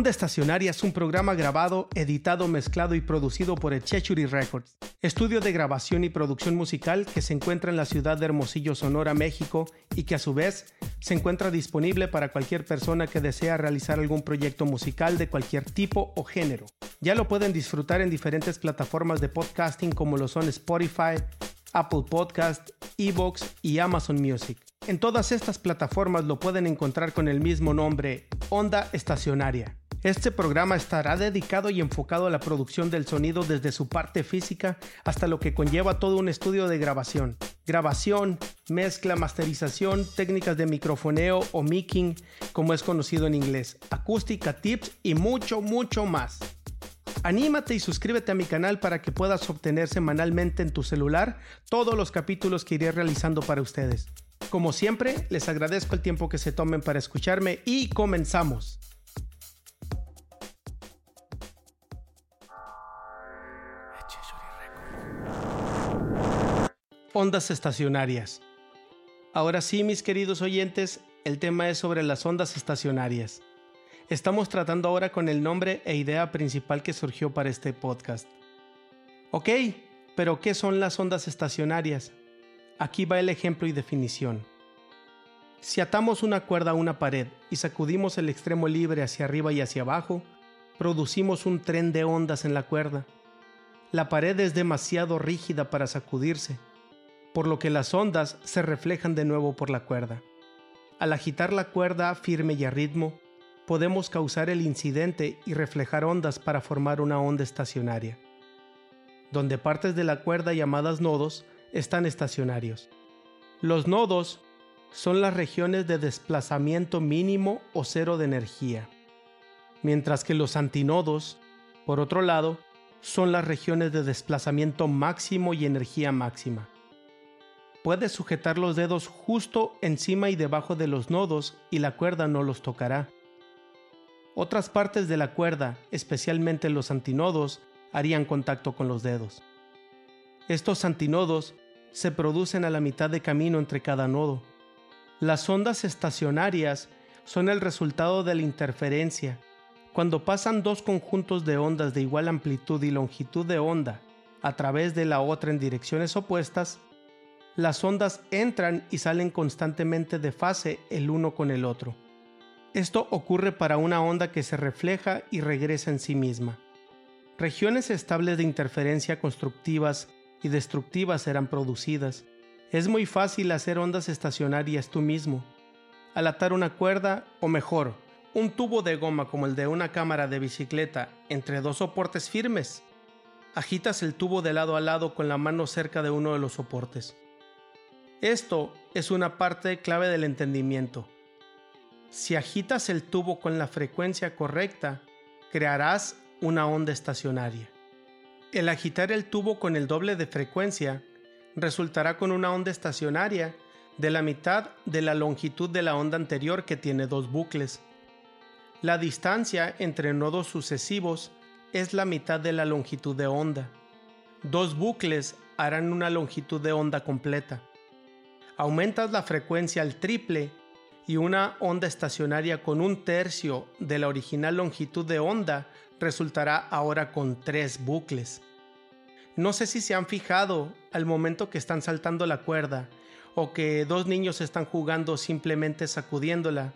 Onda Estacionaria es un programa grabado, editado, mezclado y producido por Chechuri Records, estudio de grabación y producción musical que se encuentra en la ciudad de Hermosillo, Sonora, México, y que a su vez se encuentra disponible para cualquier persona que desea realizar algún proyecto musical de cualquier tipo o género. Ya lo pueden disfrutar en diferentes plataformas de podcasting como lo son Spotify, Apple Podcast, Evox y Amazon Music. En todas estas plataformas lo pueden encontrar con el mismo nombre, Onda Estacionaria. Este programa estará dedicado y enfocado a la producción del sonido desde su parte física hasta lo que conlleva todo un estudio de grabación. Grabación, mezcla, masterización, técnicas de microfoneo o micking, como es conocido en inglés, acústica, tips y mucho, mucho más. Anímate y suscríbete a mi canal para que puedas obtener semanalmente en tu celular todos los capítulos que iré realizando para ustedes. Como siempre, les agradezco el tiempo que se tomen para escucharme y comenzamos. Ondas estacionarias. Ahora sí, mis queridos oyentes, el tema es sobre las ondas estacionarias. Estamos tratando ahora con el nombre e idea principal que surgió para este podcast. Ok, pero ¿qué son las ondas estacionarias? Aquí va el ejemplo y definición. Si atamos una cuerda a una pared y sacudimos el extremo libre hacia arriba y hacia abajo, producimos un tren de ondas en la cuerda. La pared es demasiado rígida para sacudirse por lo que las ondas se reflejan de nuevo por la cuerda. Al agitar la cuerda firme y a ritmo, podemos causar el incidente y reflejar ondas para formar una onda estacionaria, donde partes de la cuerda llamadas nodos están estacionarios. Los nodos son las regiones de desplazamiento mínimo o cero de energía, mientras que los antinodos, por otro lado, son las regiones de desplazamiento máximo y energía máxima. Puedes sujetar los dedos justo encima y debajo de los nodos y la cuerda no los tocará. Otras partes de la cuerda, especialmente los antinodos, harían contacto con los dedos. Estos antinodos se producen a la mitad de camino entre cada nodo. Las ondas estacionarias son el resultado de la interferencia. Cuando pasan dos conjuntos de ondas de igual amplitud y longitud de onda a través de la otra en direcciones opuestas, las ondas entran y salen constantemente de fase el uno con el otro. Esto ocurre para una onda que se refleja y regresa en sí misma. Regiones estables de interferencia constructivas y destructivas serán producidas. Es muy fácil hacer ondas estacionarias tú mismo. Al atar una cuerda, o mejor, un tubo de goma como el de una cámara de bicicleta entre dos soportes firmes, agitas el tubo de lado a lado con la mano cerca de uno de los soportes. Esto es una parte clave del entendimiento. Si agitas el tubo con la frecuencia correcta, crearás una onda estacionaria. El agitar el tubo con el doble de frecuencia resultará con una onda estacionaria de la mitad de la longitud de la onda anterior que tiene dos bucles. La distancia entre nodos sucesivos es la mitad de la longitud de onda. Dos bucles harán una longitud de onda completa aumentas la frecuencia al triple y una onda estacionaria con un tercio de la original longitud de onda resultará ahora con tres bucles. No sé si se han fijado al momento que están saltando la cuerda o que dos niños están jugando simplemente sacudiéndola.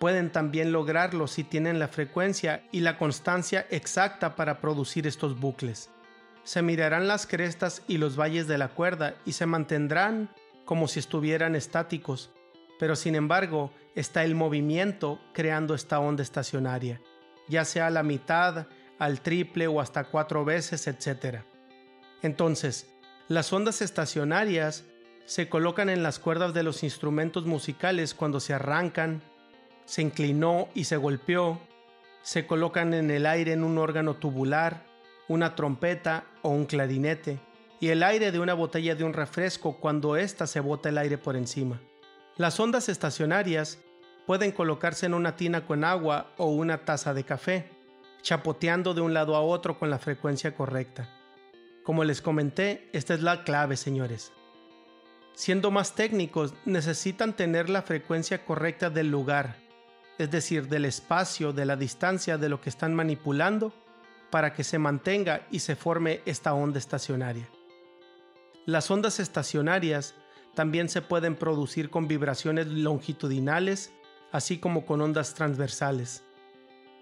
Pueden también lograrlo si tienen la frecuencia y la constancia exacta para producir estos bucles. Se mirarán las crestas y los valles de la cuerda y se mantendrán como si estuvieran estáticos, pero sin embargo está el movimiento creando esta onda estacionaria, ya sea a la mitad, al triple o hasta cuatro veces, etc. Entonces, las ondas estacionarias se colocan en las cuerdas de los instrumentos musicales cuando se arrancan, se inclinó y se golpeó, se colocan en el aire en un órgano tubular, una trompeta o un clarinete y el aire de una botella de un refresco cuando ésta se bota el aire por encima. Las ondas estacionarias pueden colocarse en una tina con agua o una taza de café, chapoteando de un lado a otro con la frecuencia correcta. Como les comenté, esta es la clave, señores. Siendo más técnicos, necesitan tener la frecuencia correcta del lugar, es decir, del espacio, de la distancia de lo que están manipulando, para que se mantenga y se forme esta onda estacionaria. Las ondas estacionarias también se pueden producir con vibraciones longitudinales, así como con ondas transversales.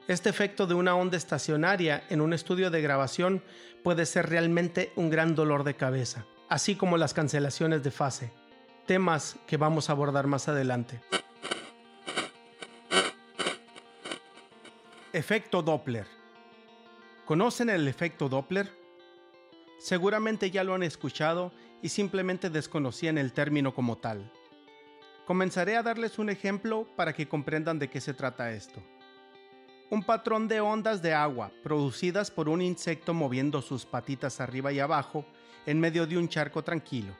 Este efecto de una onda estacionaria en un estudio de grabación puede ser realmente un gran dolor de cabeza, así como las cancelaciones de fase, temas que vamos a abordar más adelante. Efecto Doppler. ¿Conocen el efecto Doppler? Seguramente ya lo han escuchado y simplemente desconocían el término como tal. Comenzaré a darles un ejemplo para que comprendan de qué se trata esto. Un patrón de ondas de agua producidas por un insecto moviendo sus patitas arriba y abajo en medio de un charco tranquilo.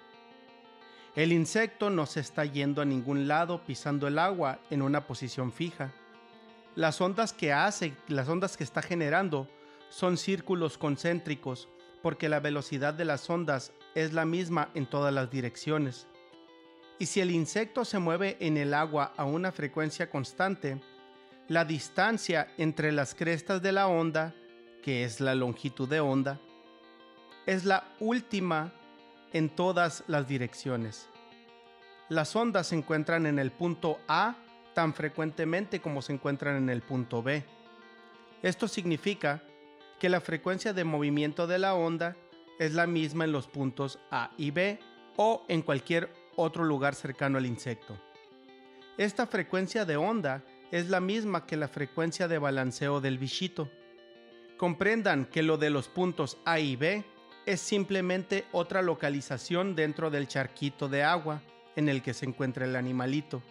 El insecto no se está yendo a ningún lado pisando el agua en una posición fija. Las ondas que hace, las ondas que está generando, son círculos concéntricos porque la velocidad de las ondas es la misma en todas las direcciones. Y si el insecto se mueve en el agua a una frecuencia constante, la distancia entre las crestas de la onda, que es la longitud de onda, es la última en todas las direcciones. Las ondas se encuentran en el punto A tan frecuentemente como se encuentran en el punto B. Esto significa que la frecuencia de movimiento de la onda es la misma en los puntos A y B o en cualquier otro lugar cercano al insecto. Esta frecuencia de onda es la misma que la frecuencia de balanceo del bichito. Comprendan que lo de los puntos A y B es simplemente otra localización dentro del charquito de agua en el que se encuentra el animalito.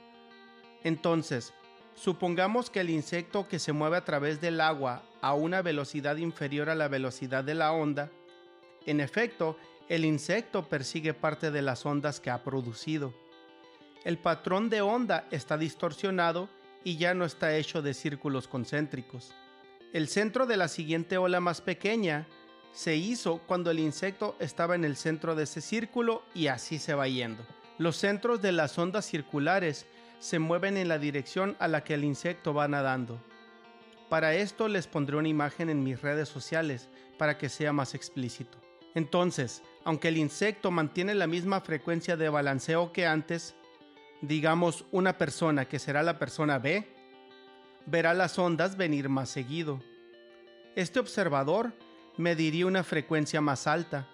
Entonces, supongamos que el insecto que se mueve a través del agua a una velocidad inferior a la velocidad de la onda en efecto, el insecto persigue parte de las ondas que ha producido. El patrón de onda está distorsionado y ya no está hecho de círculos concéntricos. El centro de la siguiente ola más pequeña se hizo cuando el insecto estaba en el centro de ese círculo y así se va yendo. Los centros de las ondas circulares se mueven en la dirección a la que el insecto va nadando. Para esto les pondré una imagen en mis redes sociales para que sea más explícito. Entonces, aunque el insecto mantiene la misma frecuencia de balanceo que antes, digamos una persona que será la persona B, verá las ondas venir más seguido. Este observador mediría una frecuencia más alta.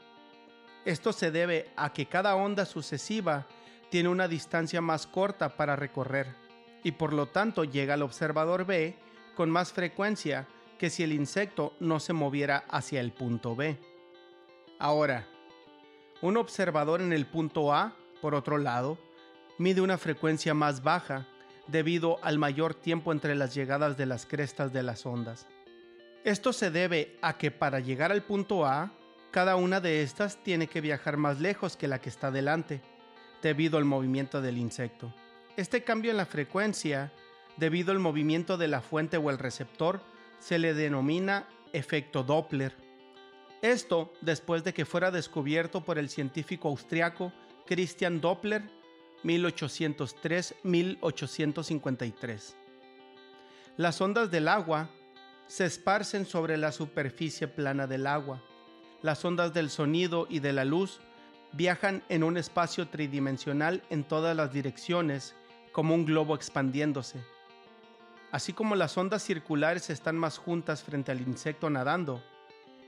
Esto se debe a que cada onda sucesiva tiene una distancia más corta para recorrer y por lo tanto llega al observador B con más frecuencia que si el insecto no se moviera hacia el punto B. Ahora, un observador en el punto A, por otro lado, mide una frecuencia más baja debido al mayor tiempo entre las llegadas de las crestas de las ondas. Esto se debe a que para llegar al punto A, cada una de estas tiene que viajar más lejos que la que está delante, debido al movimiento del insecto. Este cambio en la frecuencia, debido al movimiento de la fuente o el receptor, se le denomina efecto Doppler. Esto después de que fuera descubierto por el científico austriaco Christian Doppler 1803-1853. Las ondas del agua se esparcen sobre la superficie plana del agua. Las ondas del sonido y de la luz viajan en un espacio tridimensional en todas las direcciones, como un globo expandiéndose. Así como las ondas circulares están más juntas frente al insecto nadando,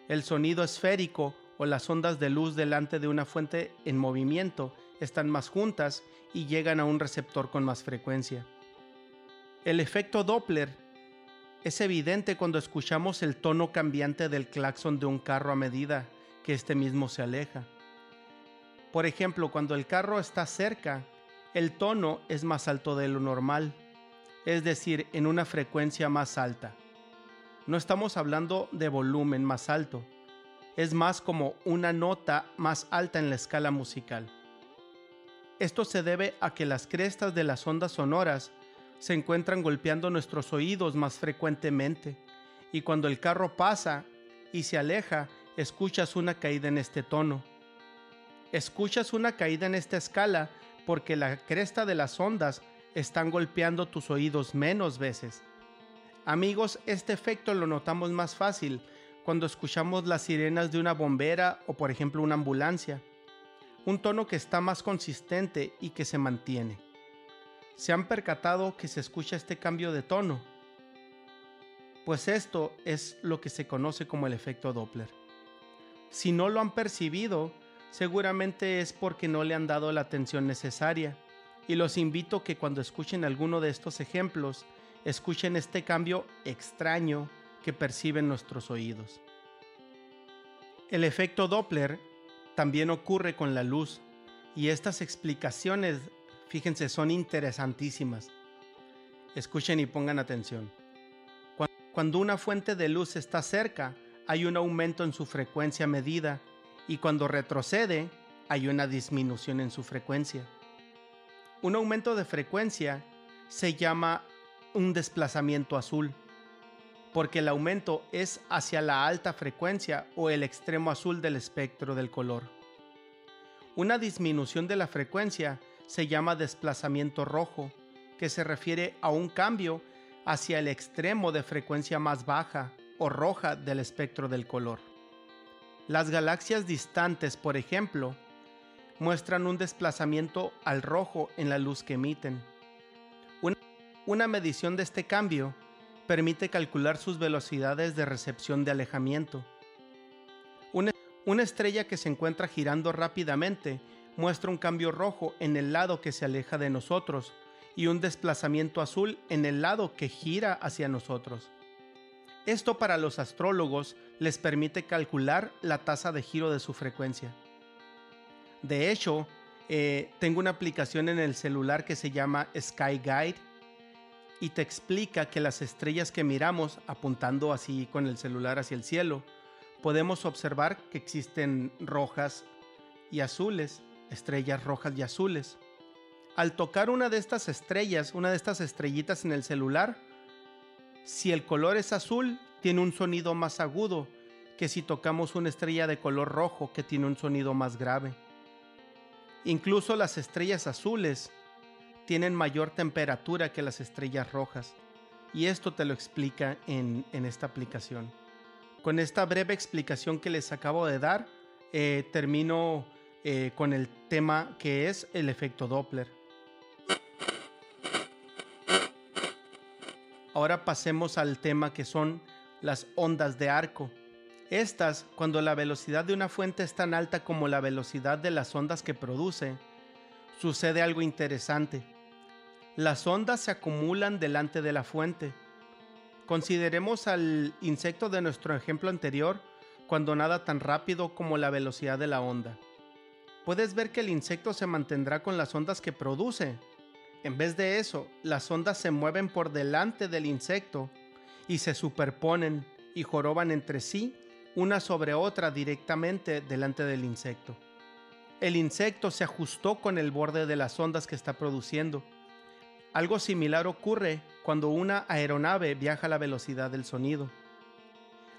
el sonido esférico o las ondas de luz delante de una fuente en movimiento están más juntas y llegan a un receptor con más frecuencia. El efecto Doppler es evidente cuando escuchamos el tono cambiante del claxon de un carro a medida que este mismo se aleja. Por ejemplo, cuando el carro está cerca, el tono es más alto de lo normal, es decir, en una frecuencia más alta no estamos hablando de volumen más alto, es más como una nota más alta en la escala musical. Esto se debe a que las crestas de las ondas sonoras se encuentran golpeando nuestros oídos más frecuentemente y cuando el carro pasa y se aleja, escuchas una caída en este tono. Escuchas una caída en esta escala porque la cresta de las ondas están golpeando tus oídos menos veces. Amigos, este efecto lo notamos más fácil cuando escuchamos las sirenas de una bombera o por ejemplo una ambulancia. Un tono que está más consistente y que se mantiene. ¿Se han percatado que se escucha este cambio de tono? Pues esto es lo que se conoce como el efecto Doppler. Si no lo han percibido, seguramente es porque no le han dado la atención necesaria. Y los invito que cuando escuchen alguno de estos ejemplos, escuchen este cambio extraño que perciben nuestros oídos. El efecto Doppler también ocurre con la luz y estas explicaciones, fíjense, son interesantísimas. Escuchen y pongan atención. Cuando una fuente de luz está cerca, hay un aumento en su frecuencia medida y cuando retrocede, hay una disminución en su frecuencia. Un aumento de frecuencia se llama un desplazamiento azul, porque el aumento es hacia la alta frecuencia o el extremo azul del espectro del color. Una disminución de la frecuencia se llama desplazamiento rojo, que se refiere a un cambio hacia el extremo de frecuencia más baja o roja del espectro del color. Las galaxias distantes, por ejemplo, muestran un desplazamiento al rojo en la luz que emiten. Una medición de este cambio permite calcular sus velocidades de recepción de alejamiento. Una, estrella que se encuentra girando rápidamente muestra un cambio rojo en el lado que se aleja de nosotros y un desplazamiento azul en el lado que gira hacia nosotros. Esto para los astrólogos les permite calcular la tasa de giro de su frecuencia. De hecho, eh, tengo una aplicación en el celular que se llama Sky Guide y te explica que las estrellas que miramos apuntando así con el celular hacia el cielo, podemos observar que existen rojas y azules, estrellas rojas y azules. Al tocar una de estas estrellas, una de estas estrellitas en el celular, si el color es azul, tiene un sonido más agudo que si tocamos una estrella de color rojo que tiene un sonido más grave. Incluso las estrellas azules tienen mayor temperatura que las estrellas rojas. Y esto te lo explica en, esta aplicación. Con esta breve explicación que les acabo de dar, eh, termino eh, con el tema que es el efecto Doppler. Ahora pasemos al tema que son las ondas de arco. Estas, cuando la velocidad de una fuente es tan alta como la velocidad de las ondas que produce, sucede algo interesante. Las ondas se acumulan delante de la fuente. Consideremos al insecto de nuestro ejemplo anterior cuando nada tan rápido como la velocidad de la onda. Puedes ver que el insecto se mantendrá con las ondas que produce. En vez de eso, las ondas se mueven por delante del insecto y se superponen y joroban entre sí una sobre otra directamente delante del insecto. El insecto se ajustó con el borde de las ondas que está produciendo algo similar ocurre cuando una aeronave viaja a la velocidad del sonido.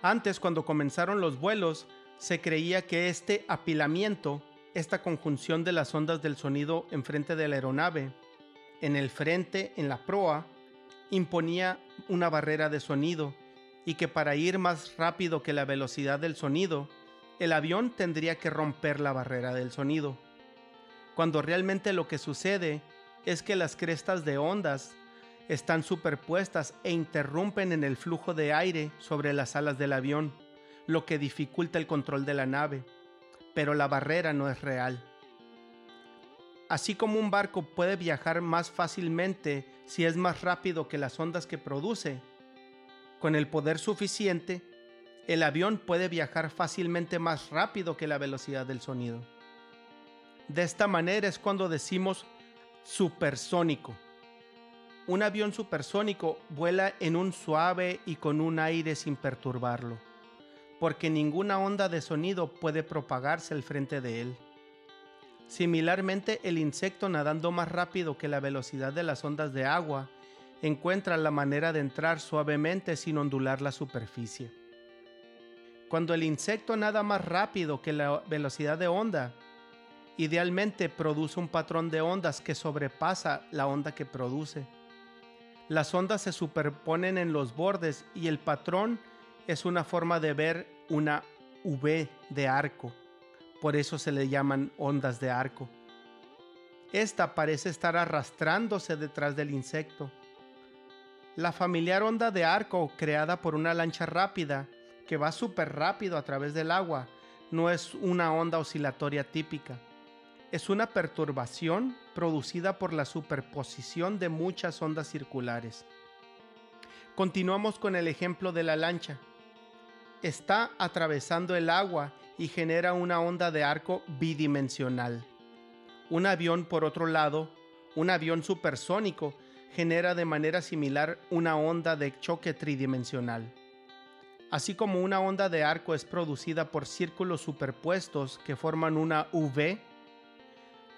Antes, cuando comenzaron los vuelos, se creía que este apilamiento, esta conjunción de las ondas del sonido enfrente de la aeronave, en el frente, en la proa, imponía una barrera de sonido y que para ir más rápido que la velocidad del sonido, el avión tendría que romper la barrera del sonido. Cuando realmente lo que sucede es que las crestas de ondas están superpuestas e interrumpen en el flujo de aire sobre las alas del avión, lo que dificulta el control de la nave, pero la barrera no es real. Así como un barco puede viajar más fácilmente si es más rápido que las ondas que produce, con el poder suficiente, el avión puede viajar fácilmente más rápido que la velocidad del sonido. De esta manera es cuando decimos supersónico. Un avión supersónico vuela en un suave y con un aire sin perturbarlo, porque ninguna onda de sonido puede propagarse al frente de él. Similarmente, el insecto nadando más rápido que la velocidad de las ondas de agua encuentra la manera de entrar suavemente sin ondular la superficie. Cuando el insecto nada más rápido que la velocidad de onda, Idealmente produce un patrón de ondas que sobrepasa la onda que produce. Las ondas se superponen en los bordes y el patrón es una forma de ver una V de arco. Por eso se le llaman ondas de arco. Esta parece estar arrastrándose detrás del insecto. La familiar onda de arco creada por una lancha rápida que va súper rápido a través del agua no es una onda oscilatoria típica. Es una perturbación producida por la superposición de muchas ondas circulares. Continuamos con el ejemplo de la lancha. Está atravesando el agua y genera una onda de arco bidimensional. Un avión, por otro lado, un avión supersónico, genera de manera similar una onda de choque tridimensional. Así como una onda de arco es producida por círculos superpuestos que forman una V,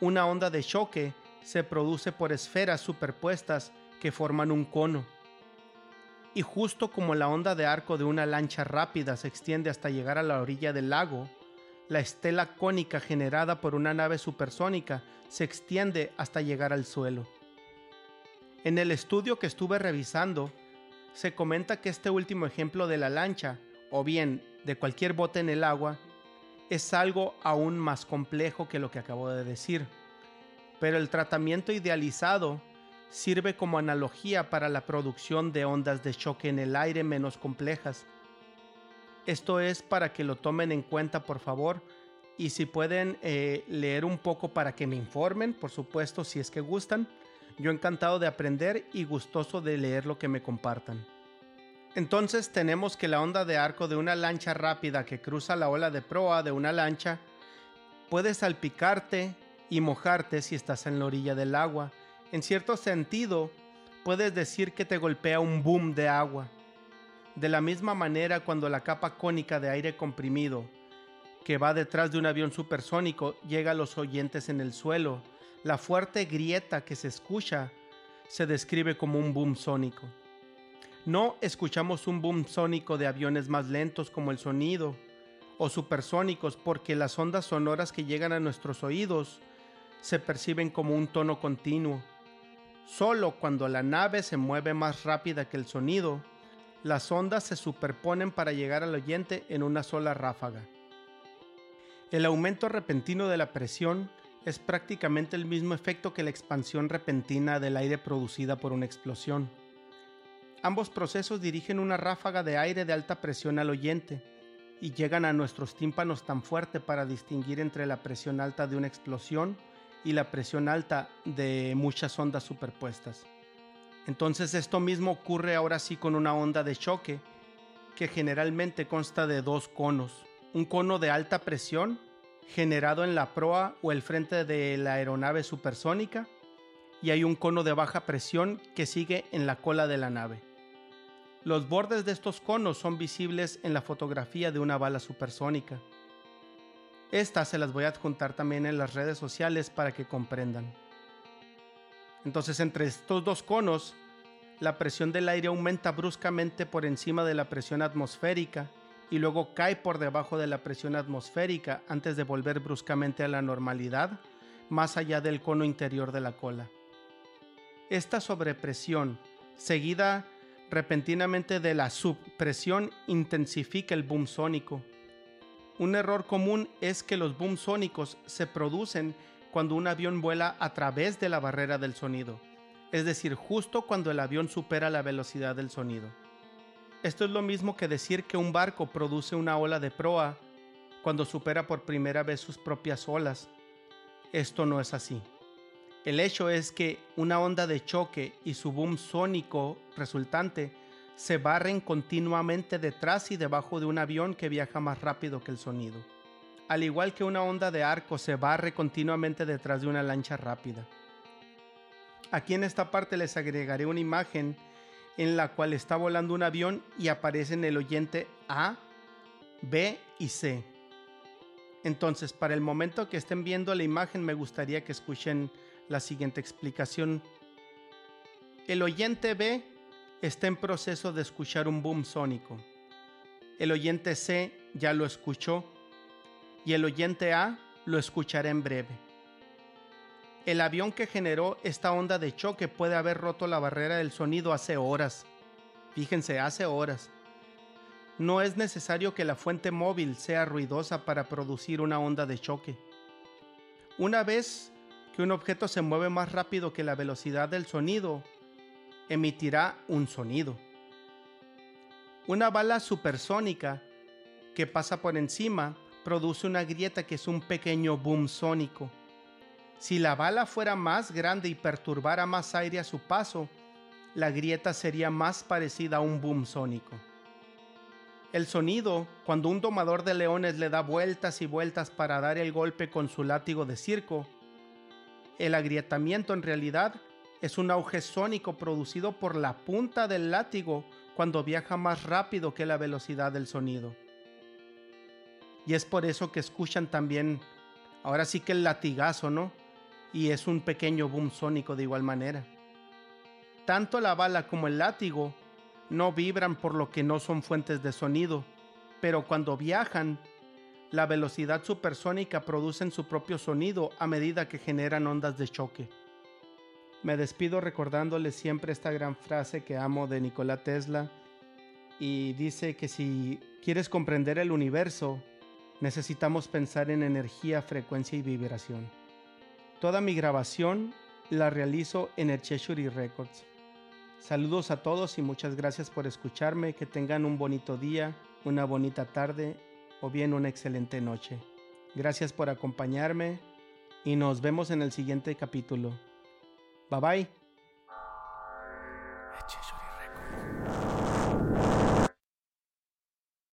una onda de choque se produce por esferas superpuestas que forman un cono. Y justo como la onda de arco de una lancha rápida se extiende hasta llegar a la orilla del lago, la estela cónica generada por una nave supersónica se extiende hasta llegar al suelo. En el estudio que estuve revisando, se comenta que este último ejemplo de la lancha, o bien de cualquier bote en el agua, es algo aún más complejo que lo que acabo de decir. Pero el tratamiento idealizado sirve como analogía para la producción de ondas de choque en el aire menos complejas esto es para que lo tomen en cuenta, por favor. Y si pueden eh, leer un poco para que me informen, por supuesto, si es que gustan. Yo encantado de aprender y gustoso de leer lo que me compartan. Entonces tenemos que la onda de arco de una lancha rápida que cruza la ola de proa de una lancha puede salpicarte y mojarte si estás en la orilla del agua. En cierto sentido, puedes decir que te golpea un boom de agua. De la misma manera, cuando la capa cónica de aire comprimido que va detrás de un avión supersónico llega a los oyentes en el suelo, la fuerte grieta que se escucha se describe como un boom sónico. No escuchamos un boom sónico de aviones más lentos como el sonido o supersónicos porque las ondas sonoras que llegan a nuestros oídos se perciben como un tono continuo. Solo cuando la nave se mueve más rápida que el sonido, las ondas se superponen para llegar al oyente en una sola ráfaga. El aumento repentino de la presión es prácticamente el mismo efecto que la expansión repentina del aire producida por una explosión. Ambos procesos dirigen una ráfaga de aire de alta presión al oyente y llegan a nuestros tímpanos tan fuerte para distinguir entre la presión alta de una explosión y la presión alta de muchas ondas superpuestas. Entonces esto mismo ocurre ahora sí con una onda de choque, que generalmente consta de dos conos. Un cono de alta presión, generado en la proa o el frente de la aeronave supersónica, y hay un cono de baja presión que sigue en la cola de la nave. Los bordes de estos conos son visibles en la fotografía de una bala supersónica. Estas se las voy a adjuntar también en las redes sociales para que comprendan. Entonces entre estos dos conos, la presión del aire aumenta bruscamente por encima de la presión atmosférica y luego cae por debajo de la presión atmosférica antes de volver bruscamente a la normalidad más allá del cono interior de la cola. Esta sobrepresión, seguida repentinamente de la subpresión, intensifica el boom sónico. Un error común es que los boom sónicos se producen cuando un avión vuela a través de la barrera del sonido, es decir, justo cuando el avión supera la velocidad del sonido. Esto es lo mismo que decir que un barco produce una ola de proa cuando supera por primera vez sus propias olas. Esto no es así. El hecho es que una onda de choque y su boom sónico resultante se barren continuamente detrás y debajo de un avión que viaja más rápido que el sonido al igual que una onda de arco se barre continuamente detrás de una lancha rápida. Aquí en esta parte les agregaré una imagen en la cual está volando un avión y aparecen el oyente A, B y C. Entonces, para el momento que estén viendo la imagen, me gustaría que escuchen la siguiente explicación. El oyente B está en proceso de escuchar un boom sónico. El oyente C ya lo escuchó y el oyente A lo escuchará en breve. El avión que generó esta onda de choque puede haber roto la barrera del sonido hace horas. Fíjense, hace horas. No es necesario que la fuente móvil sea ruidosa para producir una onda de choque. Una vez que un objeto se mueve más rápido que la velocidad del sonido, emitirá un sonido. Una bala supersónica que pasa por encima produce una grieta que es un pequeño boom sónico. Si la bala fuera más grande y perturbara más aire a su paso, la grieta sería más parecida a un boom sónico. El sonido, cuando un domador de leones le da vueltas y vueltas para dar el golpe con su látigo de circo, el agrietamiento en realidad es un auge sónico producido por la punta del látigo cuando viaja más rápido que la velocidad del sonido. Y es por eso que escuchan también, ahora sí que el latigazo, ¿no? y es un pequeño boom sónico de igual manera. Tanto la bala como el látigo no vibran por lo que no son fuentes de sonido, pero cuando viajan, la velocidad supersónica producen su propio sonido a medida que generan ondas de choque. Me despido recordándoles siempre esta gran frase que amo de Nikola Tesla y dice que si quieres comprender el universo, necesitamos pensar en energía, frecuencia y vibración. Toda mi grabación la realizo en el Cheshire Records. Saludos a todos y muchas gracias por escucharme. Que tengan un bonito día, una bonita tarde o bien una excelente noche. Gracias por acompañarme y nos vemos en el siguiente capítulo. Bye bye.